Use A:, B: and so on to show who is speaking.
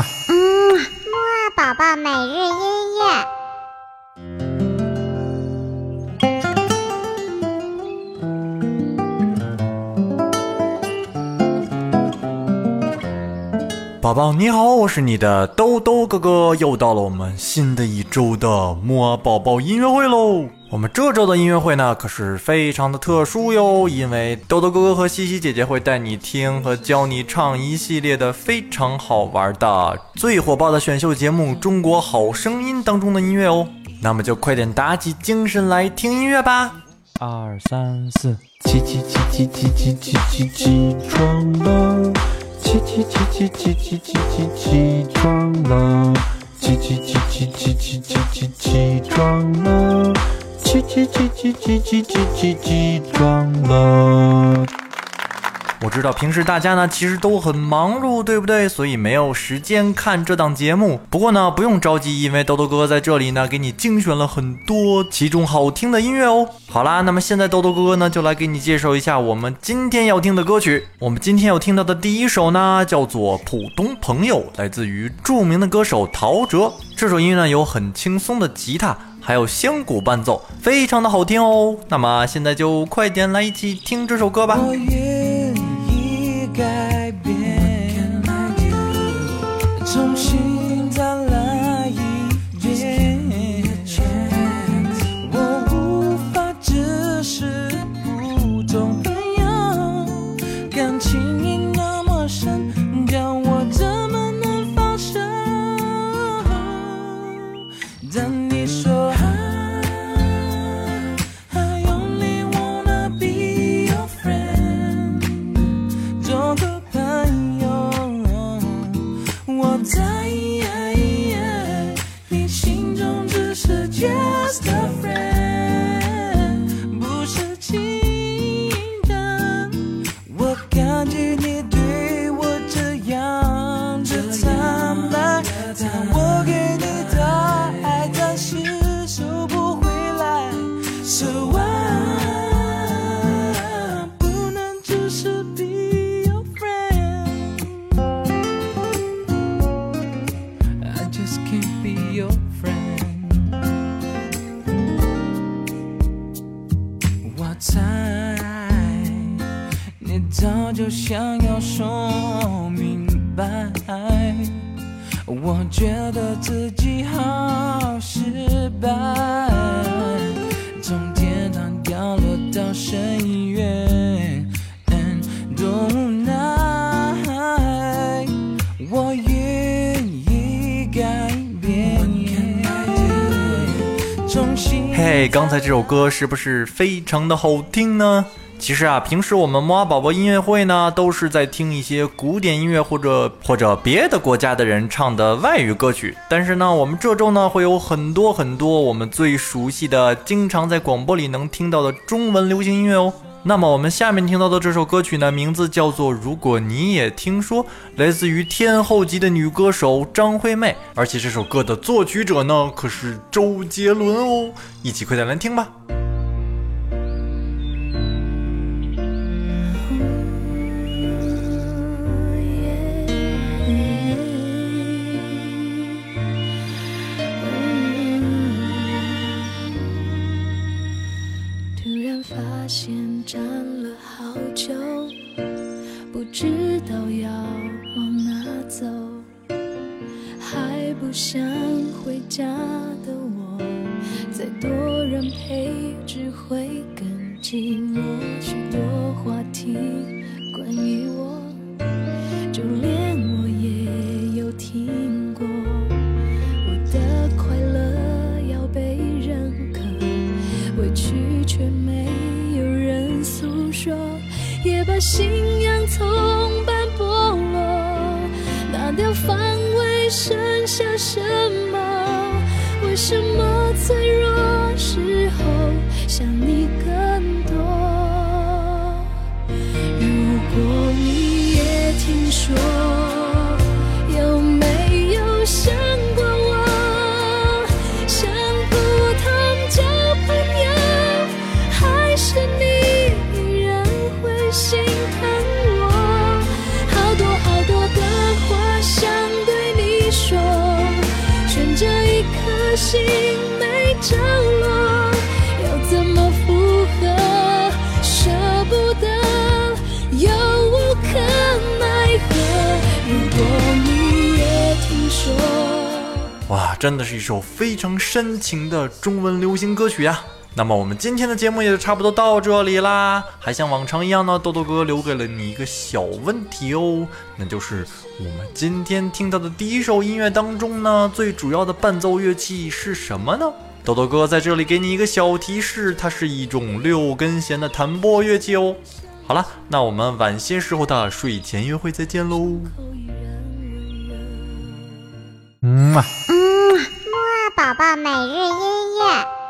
A: 嗯，木二宝宝每日音
B: 宝宝你好，我是你的豆豆哥哥，又到了我们新的一周的摸宝宝音乐会喽。我们这周的音乐会呢，可是非常的特殊哟，因为豆豆哥哥和西西姐姐会带你听和教你唱一系列的非常好玩的、最火爆的选秀节目《中国好声音》当中的音乐哦。那么就快点打起精神来听音乐吧。
C: 二三四，起起起起起起起起起床了，起起起起起起起起起床了，起起起起起起起起起床了，起起起起起起起起起床了。
B: 我知道平时大家呢其实都很忙碌，对不对？所以没有时间看这档节目。不过呢，不用着急，因为豆豆哥哥在这里呢给你精选了很多其中好听的音乐哦。好啦，那么现在豆豆哥哥呢就来给你介绍一下我们今天要听的歌曲。我们今天要听到的第一首呢叫做《普通朋友》，来自于著名的歌手陶喆。这首音乐呢有很轻松的吉他，还有香鼓伴奏，非常的好听哦。那么现在就快点来一起听这首歌吧。
C: 猜你早就想要说明白，我觉得自己好失败，从天堂掉落到深渊
B: 刚才这首歌是不是非常的好听呢？其实啊，平时我们摩宝宝音乐会呢，都是在听一些古典音乐或者或者别的国家的人唱的外语歌曲。但是呢，我们这周呢会有很多很多我们最熟悉的、经常在广播里能听到的中文流行音乐哦。那么我们下面听到的这首歌曲呢，名字叫做《如果你也听说》，来自于天后级的女歌手张惠妹，而且这首歌的作曲者呢可是周杰伦哦。一起快点来听吧。
D: 发现站了好久，不知道要往哪走，还不想回家的我，再多人陪只会更寂寞。说，也把信仰从半剥落。拿掉防卫，剩下什么？为什么脆弱心没着落，要怎么附和？舍不得，又无可奈何。如果你也听说。
B: 哇，真的是一首非常深情的中文流行歌曲呀！那么我们今天的节目也就差不多到这里啦。还像往常一样呢，豆豆哥留给了你一个小问题哦，那就是我们今天听到的第一首音乐当中呢，最主要的伴奏乐器是什么呢？豆豆哥在这里给你一个小提示，它是一种六根弦的弹拨乐器哦。好了，那我们晚些时候的睡前约会再见喽。
C: 嗯嘛。
A: 嗯，木二宝宝每日音乐。